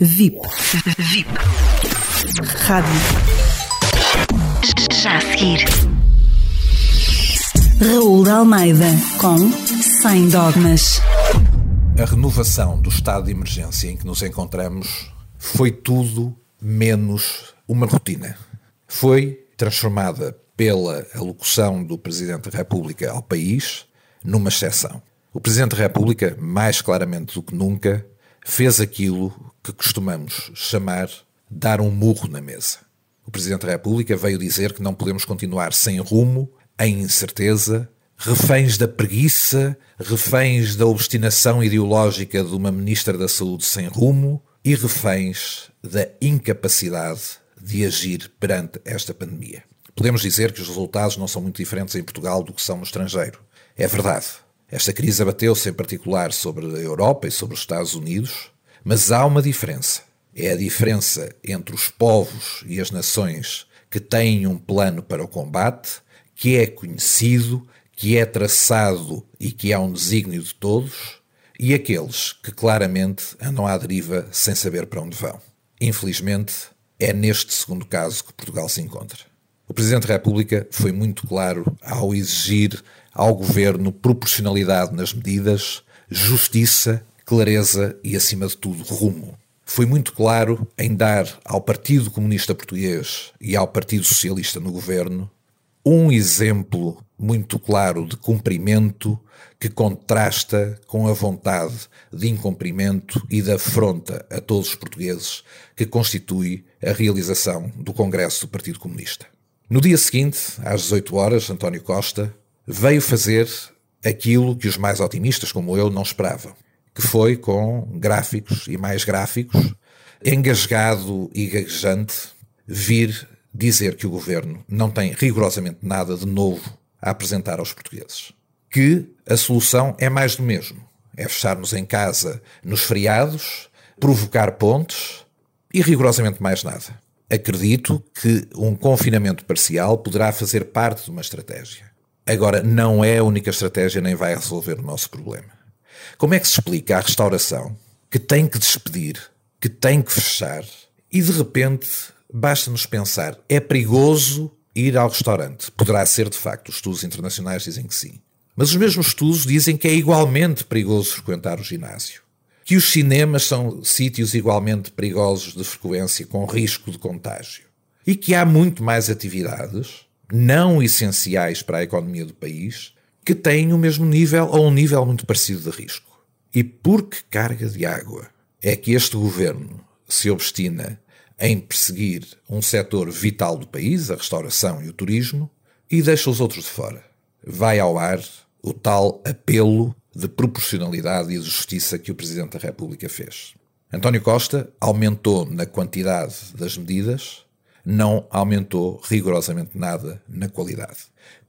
VIP. VIP. Rádio. Já a seguir. Raul de Almeida com Sem Dogmas. A renovação do estado de emergência em que nos encontramos foi tudo menos uma rotina. Foi transformada pela alocução do Presidente da República ao país numa exceção. O Presidente da República, mais claramente do que nunca, fez aquilo que costumamos chamar dar um murro na mesa. O Presidente da República veio dizer que não podemos continuar sem rumo, em incerteza, reféns da preguiça, reféns da obstinação ideológica de uma Ministra da Saúde sem rumo e reféns da incapacidade de agir perante esta pandemia. Podemos dizer que os resultados não são muito diferentes em Portugal do que são no estrangeiro. É verdade. Esta crise abateu-se em particular sobre a Europa e sobre os Estados Unidos, mas há uma diferença. É a diferença entre os povos e as nações que têm um plano para o combate, que é conhecido, que é traçado e que há um desígnio de todos, e aqueles que claramente andam à deriva sem saber para onde vão. Infelizmente, é neste segundo caso que Portugal se encontra. O Presidente da República foi muito claro ao exigir ao governo proporcionalidade nas medidas, justiça clareza e, acima de tudo, rumo. Foi muito claro em dar ao Partido Comunista Português e ao Partido Socialista no governo um exemplo muito claro de cumprimento que contrasta com a vontade de incumprimento e de afronta a todos os portugueses que constitui a realização do Congresso do Partido Comunista. No dia seguinte, às 18 horas, António Costa veio fazer aquilo que os mais otimistas como eu não esperavam que foi com gráficos e mais gráficos, engasgado e gaguejante, vir dizer que o governo não tem rigorosamente nada de novo a apresentar aos portugueses. Que a solução é mais do mesmo. É fechar-nos em casa nos feriados, provocar pontes e rigorosamente mais nada. Acredito que um confinamento parcial poderá fazer parte de uma estratégia. Agora, não é a única estratégia nem vai resolver o nosso problema. Como é que se explica à restauração que tem que despedir, que tem que fechar e de repente basta-nos pensar é perigoso ir ao restaurante? Poderá ser de facto, os estudos internacionais dizem que sim. Mas os mesmos estudos dizem que é igualmente perigoso frequentar o ginásio. Que os cinemas são sítios igualmente perigosos de frequência, com risco de contágio. E que há muito mais atividades não essenciais para a economia do país que têm o mesmo nível ou um nível muito parecido de risco. E por que carga de água é que este governo se obstina em perseguir um setor vital do país, a restauração e o turismo, e deixa os outros de fora? Vai ao ar o tal apelo de proporcionalidade e de justiça que o Presidente da República fez. António Costa aumentou na quantidade das medidas, não aumentou rigorosamente nada na qualidade.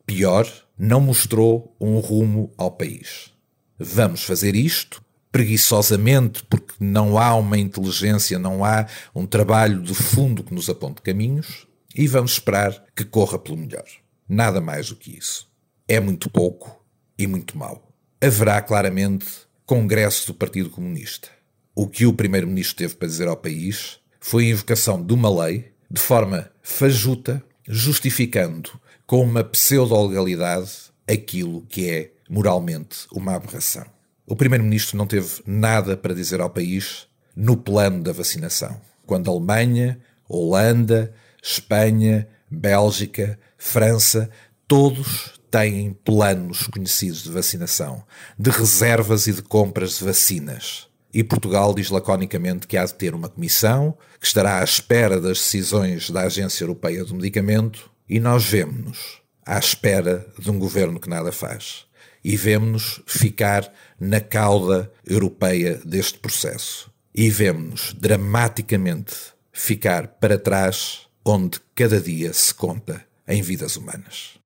Pior, não mostrou um rumo ao país. Vamos fazer isto preguiçosamente porque não há uma inteligência, não há um trabalho de fundo que nos aponte caminhos e vamos esperar que corra pelo melhor. Nada mais do que isso. É muito pouco e muito mau. Haverá claramente Congresso do Partido Comunista. O que o Primeiro-Ministro teve para dizer ao país foi a invocação de uma lei de forma fajuta, justificando com uma pseudo-legalidade aquilo que é moralmente uma aberração. O Primeiro-Ministro não teve nada para dizer ao país no plano da vacinação, quando a Alemanha, Holanda, Espanha, Bélgica, França, todos têm planos conhecidos de vacinação, de reservas e de compras de vacinas. E Portugal diz laconicamente que há de ter uma comissão que estará à espera das decisões da Agência Europeia do Medicamento e nós vemos-nos à espera de um governo que nada faz. E vemos-nos ficar na cauda europeia deste processo. E vemos-nos dramaticamente ficar para trás, onde cada dia se conta em vidas humanas.